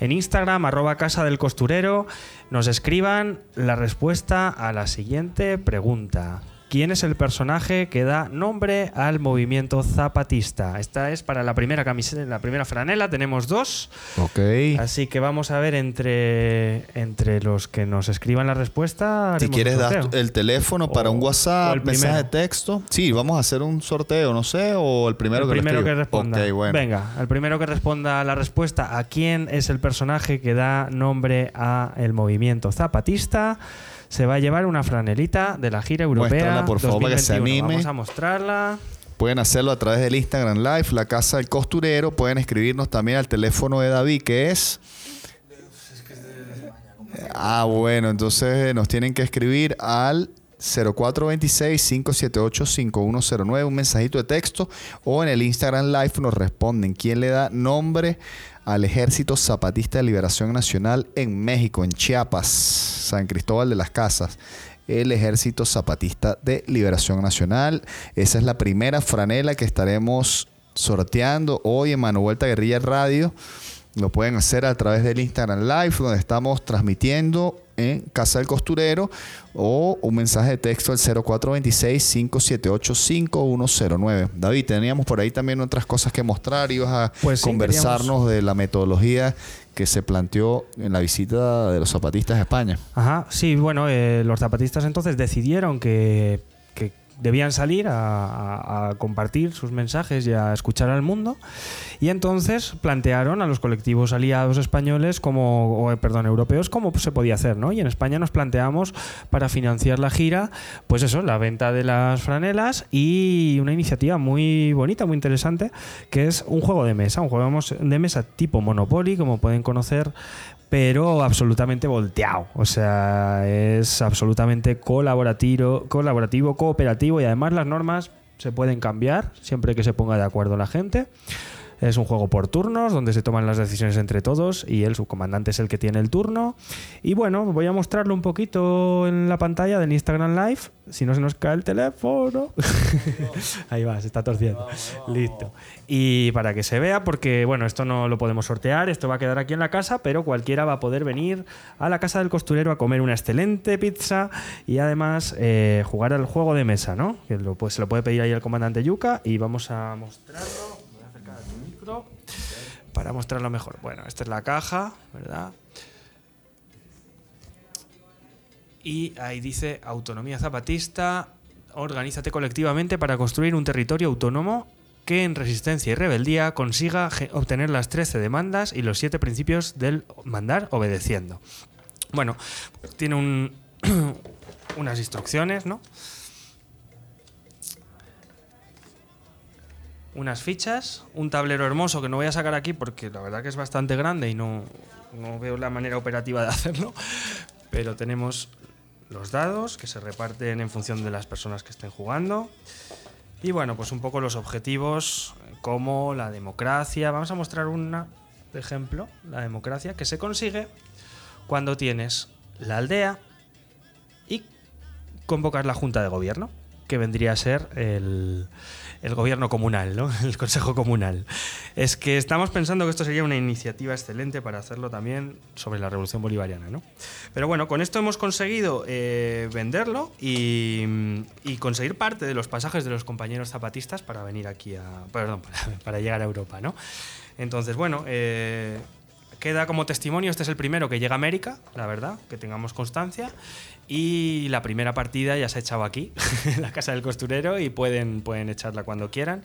en Instagram arroba casa del costurero nos escriban la respuesta a la siguiente pregunta. ¿Quién es el personaje que da nombre al movimiento zapatista? Esta es para la primera camiseta, la primera franela. Tenemos dos. Ok. Así que vamos a ver entre, entre los que nos escriban la respuesta. Si quieres dar el teléfono para O- un WhatsApp, mensaje de texto. Sí, vamos a hacer un sorteo, no sé, o el primero el que primero que responda. Ok, bueno. Venga, el primero que responda la respuesta a quién es el personaje que da nombre a el movimiento zapatista se va a llevar una franelita de la gira europea. Muéstrala, por favor, para que se 2021. anime. Vamos a mostrarla. Pueden hacerlo a través del Instagram Live, la casa del costurero. Pueden escribirnos también al teléfono de David, que es. Ah, bueno, entonces nos tienen que escribir al 0426-578-5109, un mensajito de texto, o en el Instagram Live nos responden quién le da nombre al Ejército Zapatista de Liberación Nacional en México, en Chiapas, San Cristóbal de las Casas el Ejército Zapatista de Liberación Nacional. Esa es la primera franela que estaremos sorteando hoy en Mano Vuelta Guerrilla Radio. Lo pueden hacer a través del Instagram Live, donde estamos transmitiendo en Casa del Costurero, o un mensaje de texto al 0426-578-5109. David, teníamos por ahí también otras cosas que mostrar. Ibas a Pues sí, conversarnos de la metodología que se planteó en la visita de los zapatistas a España. Ajá, sí, bueno, eh, los zapatistas entonces decidieron que debían salir a, compartir sus mensajes y a escuchar al mundo. Y entonces plantearon a los colectivos aliados españoles como, o, eh, perdón, europeos, cómo se podía hacer, ¿no? Y en España nos planteamos para financiar la gira, pues eso, la venta de las franelas y una iniciativa muy bonita, muy interesante, que es un juego de mesa, un juego de mesa tipo Monopoly, como pueden conocer pero absolutamente volteado. O sea, es absolutamente colaborativo, colaborativo, cooperativo y además las normas se pueden cambiar siempre que se ponga de acuerdo la gente. Es un juego por turnos donde se toman las decisiones entre todos y el subcomandante es el que tiene el turno. Y bueno, voy a mostrarlo un poquito en la pantalla del Instagram Live. Si no se nos cae el teléfono. Ahí va, se está torciendo. Listo. Y para que se vea, porque bueno, esto no lo podemos sortear, esto va a quedar aquí en la casa, pero cualquiera va a poder venir a la casa del costurero a comer una excelente pizza y además eh, jugar al juego de mesa, ¿no? Que lo, pues, se lo puede pedir ahí el comandante Yuka y vamos a mostrarlo. Voy a acercar el micro para mostrarlo mejor. Bueno, esta es la caja, ¿verdad? Y ahí dice autonomía zapatista, organízate colectivamente para construir un territorio autónomo que en resistencia y rebeldía consiga obtener las 13 demandas y los 7 principios del mandar obedeciendo. Bueno, tiene un- unas instrucciones, ¿no? Unas fichas, un tablero hermoso que no voy a sacar aquí porque la verdad que es bastante grande y no, no veo la manera operativa de hacerlo. Pero tenemos los dados que se reparten en función de las personas que estén jugando. Y bueno, pues un poco los objetivos como la democracia. Vamos a mostrar un ejemplo, la democracia, que se consigue cuando tienes la aldea y convocas la junta de gobierno, que vendría a ser el, el gobierno comunal, ¿no? el consejo comunal. Es que estamos pensando que esto sería una iniciativa excelente para hacerlo también sobre la revolución bolivariana. ¿no? Pero bueno, con esto hemos conseguido eh, venderlo y, conseguir parte de los pasajes de los compañeros zapatistas para venir aquí a. Perdón, para, para llegar a Europa. ¿no? Entonces, bueno, eh, queda como testimonio, este es el primero que llega a América, la verdad, que tengamos constancia. Y la primera partida ya se ha echado aquí, en la casa del costurero, y pueden, pueden echarla cuando quieran.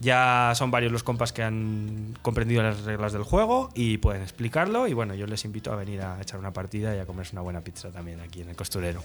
Ya son varios los compas que han comprendido las reglas del juego y pueden explicarlo. Y bueno, yo les invito a venir a echar una partida y a comerse una buena pizza también aquí en el costurero.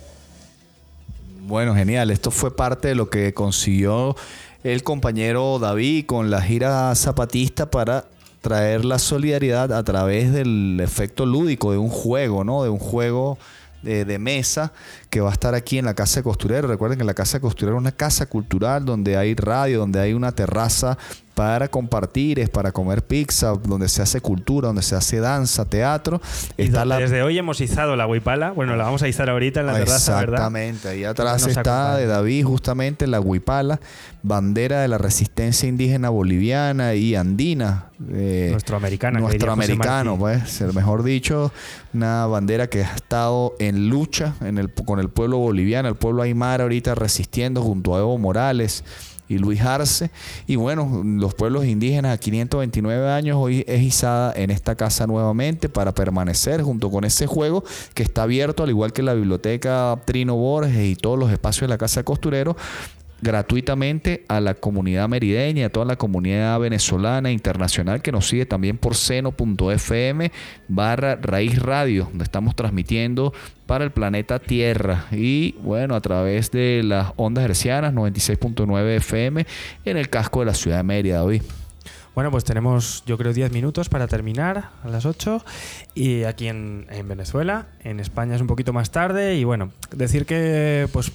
Bueno, genial. Esto fue parte de lo que consiguió el compañero David con la gira zapatista para traer la solidaridad a través del efecto lúdico de un juego, ¿no? De un juego de, de mesa que va a estar aquí en la Casa de Costurero. Recuerden que la Casa de Costurero es una casa cultural donde hay radio, donde hay una terraza para compartir, es para comer pizza, donde se hace cultura, donde se hace danza, teatro. Y Está donde la- Desde hoy hemos izado la huipala. Bueno, la vamos a izar ahorita en la terraza, ¿verdad? Exactamente, ahí atrás está acompaña. de David justamente la huipala, bandera de la resistencia indígena boliviana y andina. eh, Nuestro americana, que Nuestro americano, pues, mejor dicho, una bandera que ha estado en lucha en el, con el pueblo boliviano, el pueblo aymara ahorita resistiendo junto a Evo Morales y Luis Arce. Y bueno, los pueblos indígenas a 529 años hoy es izada en esta casa nuevamente para permanecer junto con ese juego que está abierto, al igual que la biblioteca Trino Borges y todos los espacios de la Casa Costurero gratuitamente a la comunidad merideña, a toda la comunidad venezolana internacional que nos sigue también por seno.fm barra raíz radio, donde estamos transmitiendo para el planeta Tierra y bueno, a través de las ondas hercianas 96.9 FM en el casco de la ciudad de Mérida, David. Bueno, pues tenemos, yo creo, 10 minutos para terminar a las 8. Y aquí en, en Venezuela, en España es un poquito más tarde. Y bueno, decir que pues,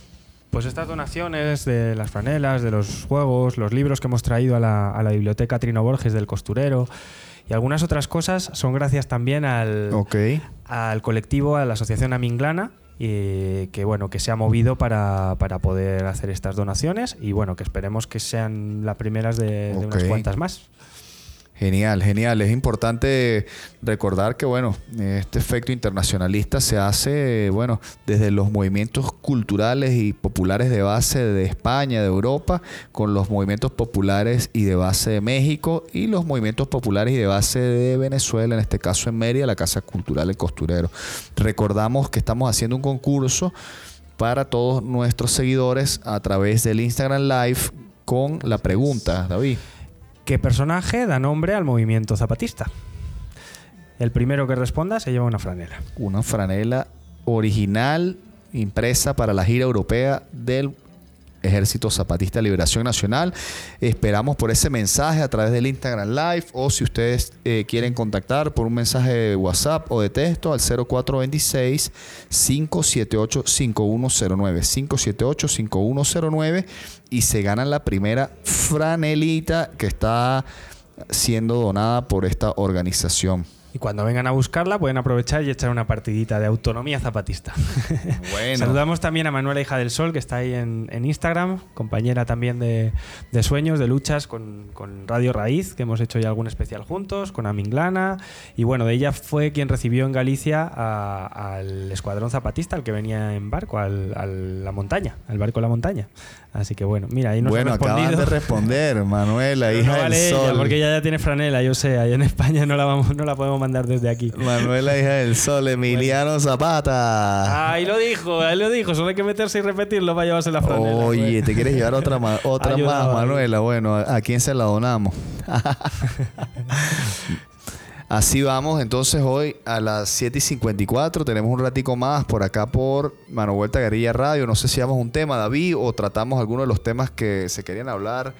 pues estas donaciones de las franelas, de los juegos, los libros que hemos traído a la, a la biblioteca Trino Borges del Costurero y algunas otras cosas son gracias también al, colectivo, a la asociación Aminglana, y que bueno, que se ha movido para, para poder hacer estas donaciones y bueno, que esperemos que sean las primeras de, de unas cuantas más. Genial, genial. Es importante recordar que, bueno, este efecto internacionalista se hace, bueno, desde los movimientos culturales y populares de base de España, de Europa, con los movimientos populares y de base de México y los movimientos populares y de base de Venezuela, en este caso en Mérida, la Casa Cultural El Costurero. Recordamos que estamos haciendo un concurso para todos nuestros seguidores a través del Instagram Live con la pregunta, David. ¿Qué personaje da nombre al movimiento zapatista? El primero que responda se lleva una franela. una franela original impresa para la gira europea del Ejército Zapatista de Liberación Nacional. Esperamos por ese mensaje a través del Instagram Live o si ustedes eh, quieren contactar por un mensaje de WhatsApp o de texto al 0426 578 5109 578 5109 y se ganan la primera franelita que está siendo donada por esta organización. Y cuando vengan a buscarla pueden aprovechar y echar una partidita de autonomía zapatista. Bueno. Saludamos también a Manuela Hija del Sol, que está ahí en, en Instagram, compañera también de, de sueños, de luchas con, con Radio Raíz, que hemos hecho ya algún especial juntos, con Aminglana. Y bueno, de ella fue quien recibió en Galicia a- al escuadrón zapatista, al que venía en barco, al, a la montaña, al barco de la montaña. Así que bueno, mira, ahí nos bueno, acaban respondido. de responder, Manuela, hija no vale del ella, sol. porque ella ya tiene franela, yo sé, ahí en España no la, vamos, no la podemos mandar desde aquí. Manuela, hija del sol, Emiliano Zapata. Ahí lo dijo, ahí lo dijo, solo hay que meterse y repetirlo para llevarse la franela. Oye, Bueno. ¿te quieres llevar otra, ma- otra Ayudaba, más, Manuela? Bueno, ¿a a quién se la donamos? Así vamos, entonces hoy a las 7 y 54 tenemos un ratico más por acá por Mano Vuelta Guerrilla Radio. No sé si vamos a un tema, David, o tratamos algunos de los temas que se querían hablar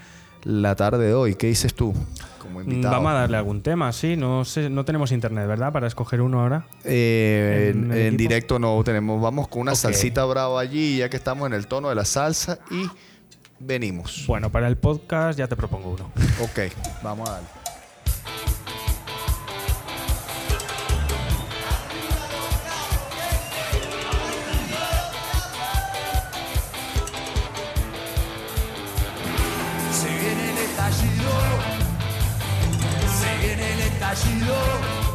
la tarde de hoy. ¿Qué dices tú? Como Mm, invitado. Vamos a darle algún tema, sí. No sé, no tenemos internet, ¿verdad? Para escoger uno ahora. Eh, ¿En directo no tenemos. Vamos con una salsita brava allí, ya que estamos en el tono de la salsa y venimos. Bueno, para el podcast ya te propongo uno. Ok, vamos a darle. Estallido, se viene el estallido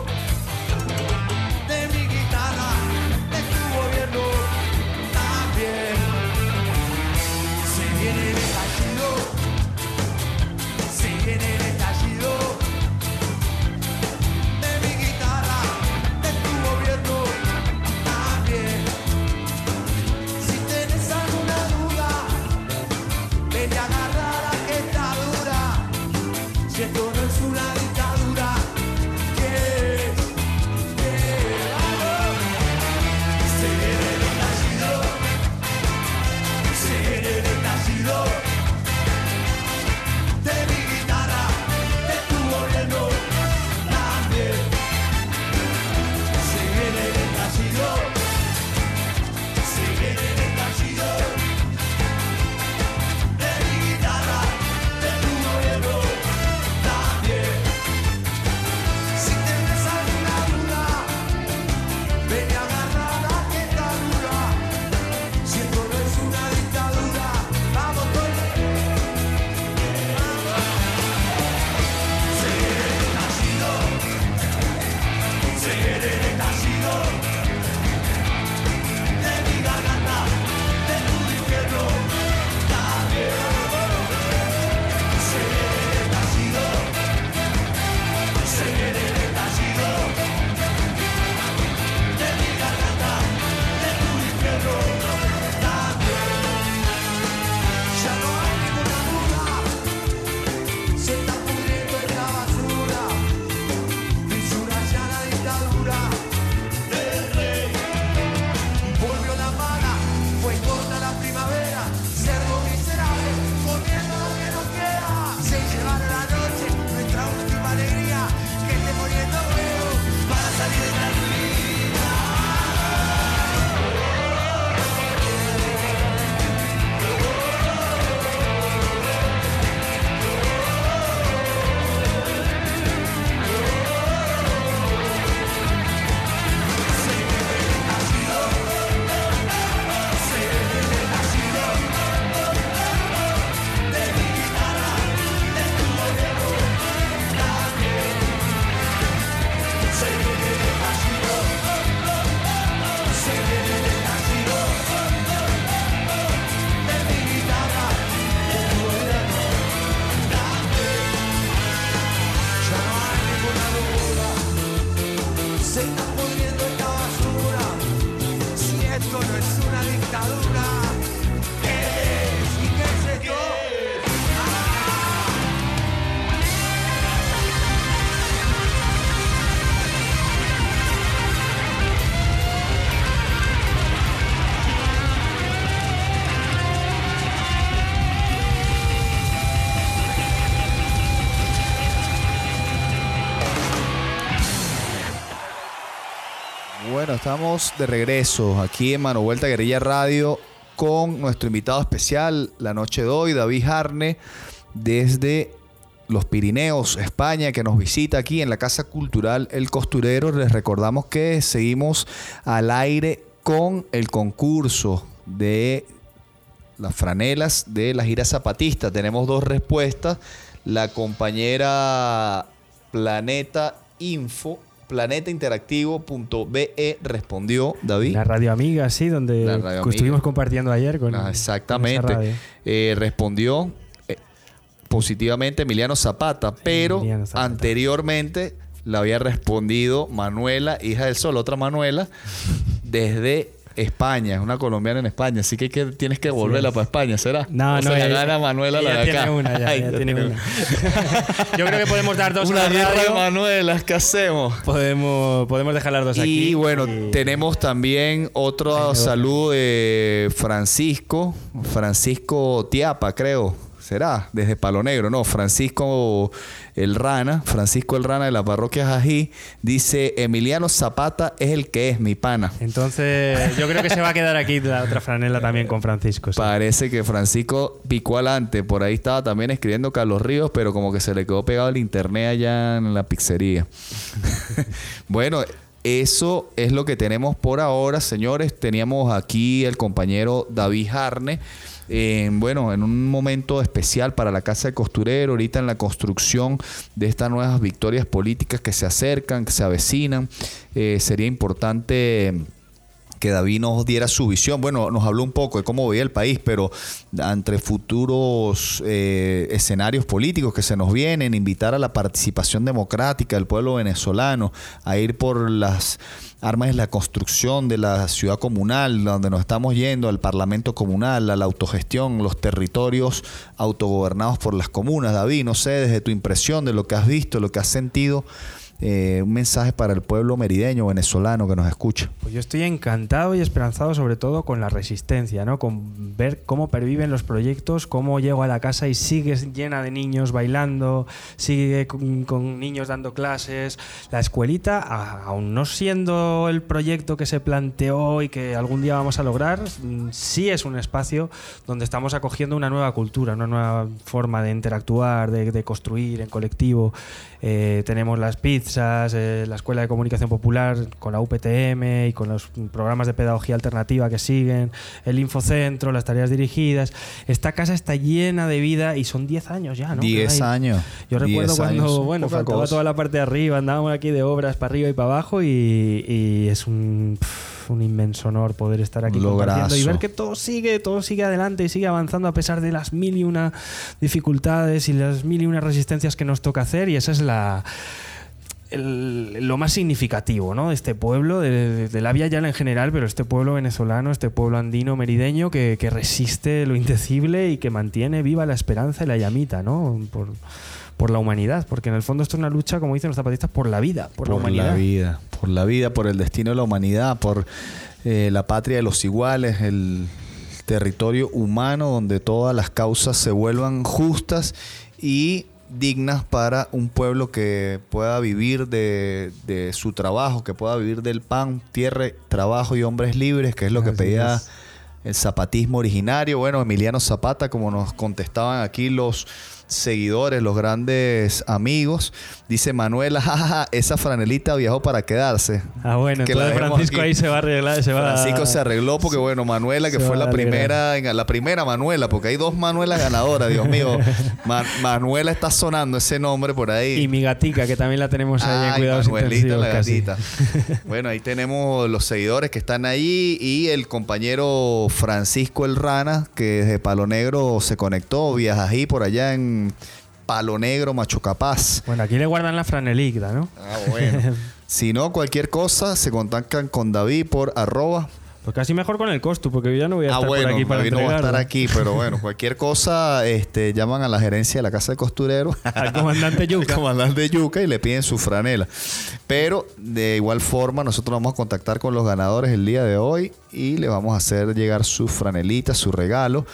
Estamos de regreso aquí en Mano Vuelta Guerrilla Radio con nuestro invitado especial la noche de hoy, David Jarne, desde los Pirineos, España, que nos visita aquí en la Casa Cultural El Costurero. Les recordamos que seguimos al aire con el concurso de las franelas de la gira zapatista. Tenemos dos respuestas. La compañera Planeta Info, planetainteractivo.be respondió, David. La radio amiga, sí, donde La estuvimos amiga. compartiendo ayer con. Ah, con exactamente. radio. Eh, respondió eh, positivamente Emiliano Zapata, pero Emiliano Zapata. anteriormente le había respondido Manuela, hija del sol, otra Manuela, desde España, es una colombiana en España, así que, que tienes que volverla para España, ¿será? No, O no, sea, ella- gana Manuela la de acá. tiene una, ya, Ay, ya tiene tiene una. Yo creo que podemos dar dos Una a la de. Manuelas, ¿qué hacemos? Podemos, podemos dejar las dos aquí. Y bueno, y- tenemos también otro Ay, saludo de Francisco, Francisco Tiapa, creo. Será desde Palo Negro, no, Francisco el Rana, Francisco el Rana de la parroquia Jají, dice Emiliano Zapata es el que es mi pana. Entonces, yo creo que se va a quedar aquí la otra franela también con Francisco. sí. Parece que Francisco picó adelante, por ahí estaba también escribiendo Carlos Ríos, pero como que se le quedó pegado el internet allá en la pizzería. bueno, eso es lo que tenemos por ahora, señores. Teníamos aquí el compañero David Harne. Bueno, en un momento especial para la Casa de Costurero, ahorita en la construcción de estas nuevas victorias políticas que se acercan, que se avecinan, eh, sería importante que David nos diera su visión. Bueno, nos habló un poco de cómo veía el país, pero entre futuros eh, escenarios políticos que se nos vienen, invitar a la participación democrática del pueblo venezolano, a ir por las armas de la construcción de la ciudad comunal, donde nos estamos yendo, al parlamento comunal, a la autogestión, los territorios autogobernados por las comunas. David, no sé, desde tu impresión de lo que has visto, lo que has sentido, eh, un mensaje para el pueblo merideño, venezolano que nos escucha. Pues yo estoy encantado y esperanzado sobre todo con la resistencia, ¿no? Con ver cómo perviven los proyectos, cómo llego a la casa y sigue llena de niños bailando, sigue con, con niños dando clases. La escuelita, aún no siendo el proyecto que se planteó y que algún día vamos a lograr, sí es un espacio donde estamos acogiendo una nueva cultura, una nueva forma de interactuar, de, de construir en colectivo. Eh, tenemos las pizzas, eh, la Escuela de Comunicación Popular con la UPTM y con los programas de pedagogía alternativa que siguen, el Infocentro, las tareas dirigidas. Esta casa está llena de vida y son 10 años ya, ¿no? 10 Que hay- años. Yo recuerdo 10 cuando, años, bueno, poca faltaba cosa. toda la parte de arriba, andábamos aquí de obras para arriba y para abajo y, y es un, pf, un inmenso honor poder estar aquí compartiendo y ver que todo sigue, todo sigue adelante y sigue avanzando a pesar de las mil y una dificultades y las mil y una resistencias que nos toca hacer y esa es la el- lo más significativo ¿no? de este pueblo, de, de- de la Vía Llana en general, pero este pueblo venezolano, este pueblo andino merideño que, que resiste lo indecible y que mantiene viva la esperanza y la llamita ¿no? por, por la humanidad, porque en el fondo esto es una lucha, como dicen los zapatistas, por la vida, por, la humanidad. vida, por la vida, por el destino de la humanidad, por eh, la patria de los iguales, el territorio humano donde todas las causas se vuelvan justas y dignas para un pueblo que pueda vivir de, de su trabajo, que pueda vivir del pan, tierra, trabajo y hombres libres, que es lo que Así pedía es. el zapatismo originario. Bueno, Emiliano Zapata, como nos contestaban aquí los seguidores, los grandes amigos, dice Manuela, jajaja, esa franelita viajó para quedarse. Ah, bueno, Que la entonces Francisco aquí. ahí se va a arreglar, se va Francisco se arregló porque, bueno, Manuela, que se fue la primera, en- la primera Manuela, porque hay dos Manuelas ganadoras, Dios mío. Ma- Manuela está sonando ese nombre por ahí. Y mi gatica, que también la tenemos ahí en cuidados Manuelita, la gatita. bueno, ahí tenemos los seguidores que están ahí y el compañero Francisco El Rana, que desde Palo Negro se conectó, viaja ahí por allá en Palo Negro, Macho Capaz. Bueno, aquí le guardan la franelita, ¿no? Ah, bueno. si no, cualquier cosa, se contactan con David por arroba. Pues casi mejor con el costo, porque yo ya no voy a Ah, estar bueno, por aquí para David no va a estar aquí, pero bueno, cualquier cosa, este, llaman a la gerencia de la casa de costurero. Al comandante Yuca. comandante Yuca y le piden su franela. Pero de igual forma, nosotros vamos a contactar con los ganadores el día de hoy y le vamos a hacer llegar su franelita, su regalo.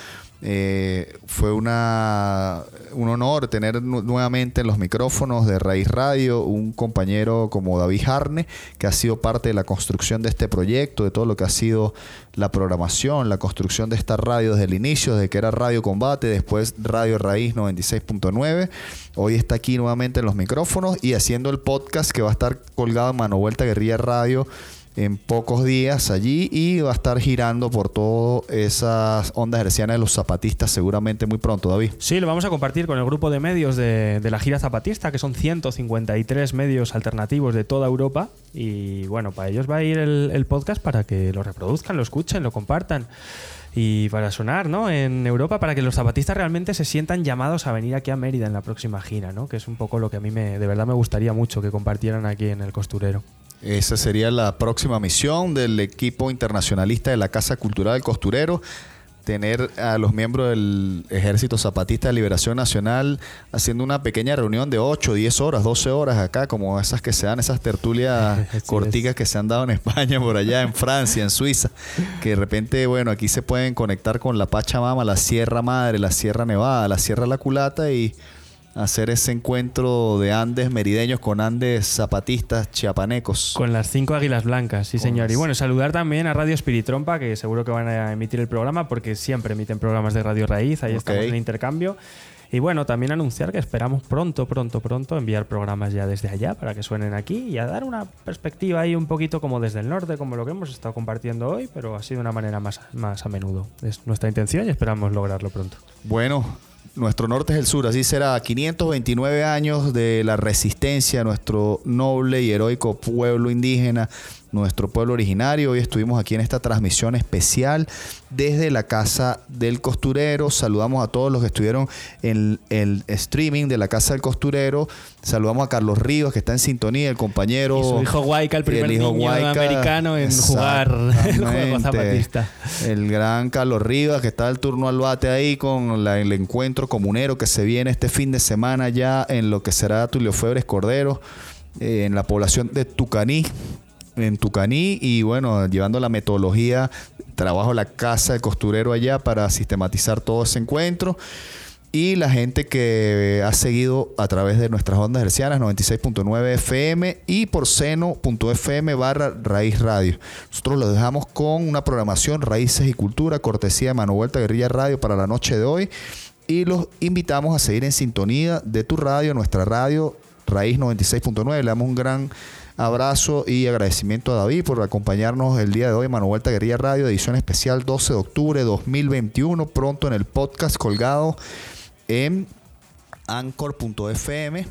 Eh, fue una, un honor tener nu- nuevamente en los micrófonos de Raíz Radio un compañero como David Harne, que ha sido parte de la construcción de este proyecto, de todo lo que ha sido la programación, la construcción de esta radio desde el inicio, desde que era Radio Combate, después Radio Raíz 96.9. Hoy está aquí nuevamente en los micrófonos y haciendo el podcast que va a estar colgado en Mano Vuelta Guerrilla Radio en pocos días allí y va a estar girando por todas esas ondas hercianas de los zapatistas seguramente muy pronto, David. Sí, lo vamos a compartir con el grupo de medios de, la gira zapatista, que son 153 medios alternativos de toda Europa. Y bueno, para ellos va a ir el, el podcast para que lo reproduzcan, lo escuchen, lo compartan. Y para sonar, ¿no? En Europa, para que los zapatistas realmente se sientan llamados a venir aquí a Mérida en la próxima gira, ¿no? Que es un poco lo que a mí me, de verdad me gustaría mucho que compartieran aquí en el costurero. Esa sería la próxima misión del equipo internacionalista de la Casa Cultural del Costurero. tener a los miembros del Ejército Zapatista de Liberación Nacional haciendo una pequeña reunión de 8, 10 horas, 12 horas acá, como esas que se dan, esas tertulias corticas que se han dado en España, por allá, en Francia, en Suiza, que de repente, bueno, aquí se pueden conectar con la Pachamama, la Sierra Madre, la Sierra Nevada, la Sierra La Culata y hacer ese encuentro de Andes merideños con Andes zapatistas chiapanecos. Con las cinco águilas blancas, sí Con señor. Y bueno, saludar también a Radio Espiritrompa, que seguro que van a emitir el programa, porque siempre emiten programas de Radio Raíz, ahí estamos en intercambio. Y bueno, también anunciar que esperamos pronto, pronto, pronto enviar programas ya desde allá para que suenen aquí y a dar una perspectiva ahí un poquito como desde el norte, como lo que hemos estado compartiendo hoy, pero así de una manera más, más a menudo. Es nuestra intención y esperamos lograrlo pronto. Bueno, nuestro norte es el sur, así será. 529 años de la resistencia, nuestro noble y heroico pueblo indígena, nuestro pueblo originario. Hoy estuvimos aquí en esta transmisión especial desde la Casa del Costurero. Saludamos a todos los que estuvieron en el streaming de la Casa del Costurero. Saludamos a Carlos Rivas, que está en sintonía, el compañero. Y su hijo Huayca, el primer niño americano en jugar el juego zapatista. El gran Carlos Rivas, que está al turno al bate ahí con la- el encuentro comunero que se viene este fin de semana ya en lo que será Tulio Febres Cordero, eh, en la población de Tucaní, en Tucaní, y bueno, llevando la metodología, trabajo la casa del costurero allá para sistematizar todo ese encuentro. Y la gente que ha seguido a través de nuestras ondas hercianas 96.9 FM y por seno.fm barra Raíz Radio. Nosotros los dejamos con una programación Raíces y Cultura, cortesía de Mano Vuelta Guerrilla Radio para la noche de hoy. Y los invitamos a seguir en sintonía de tu radio, nuestra radio Raíz 96.9. Le damos un gran abrazo y agradecimiento a David por acompañarnos el día de hoy. Mano Vuelta Guerrilla Radio, edición especial 12 de octubre de 2021. Pronto en el podcast colgado en anchor.fm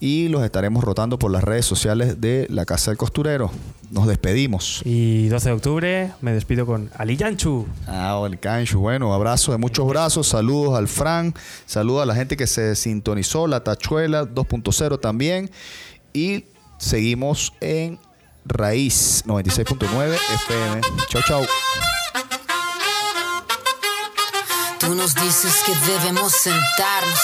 y los estaremos rotando por las redes sociales de la Casa del Costurero. Nos despedimos. Y 12 de octubre me despido con Ali Yanchu. Ah, el cancho. Bueno, abrazo de muchos brazos. Saludos al Fran. Saludos a la gente que se sintonizó. La Tachuela 2.0 también. Y seguimos en Raíz 96.9 FM. Chau, chau. Tú nos dices que debemos sentarnos,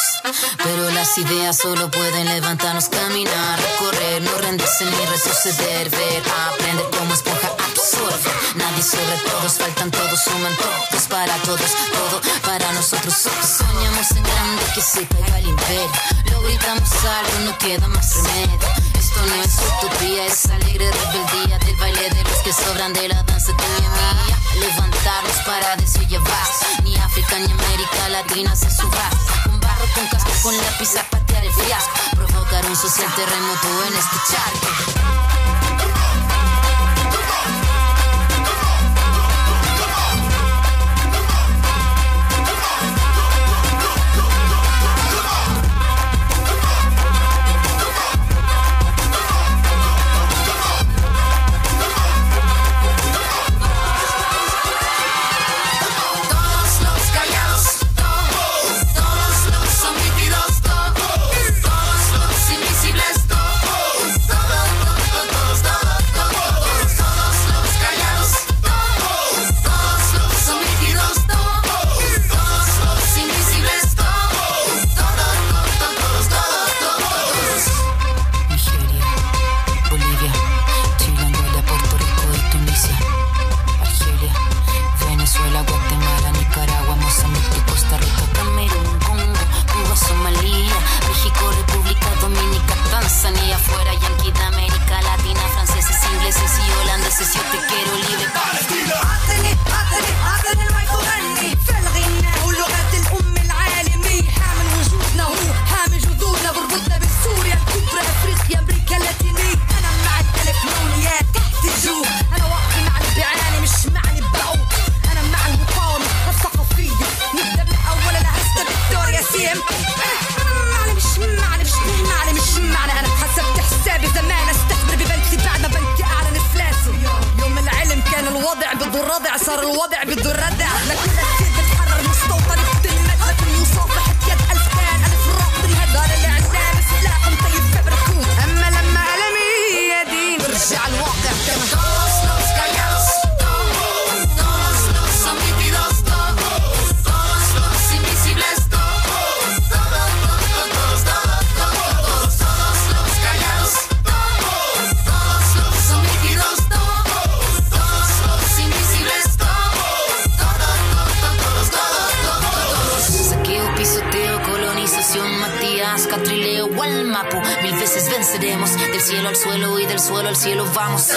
pero las ideas solo pueden levantarnos, caminar, recorrer, no rendirse ni retroceder, ver, aprender como esponja absorbe. Nadie sobre todos, faltan todos, suman todos para todos, todo para nosotros. Soñamos en grande que se caiga el imperio, lo gritamos algo, no queda más remedio. Esto no sobran de la danza y mía. Levantarnos para desollevar, ni África ni América Latina se suba. Con barro, con casco, con lápiz a patear el fiasco. Provocar un social terremoto en este charco. الرضع صار الوضع بالدردع لك del cielo al suelo y del suelo al cielo vamos.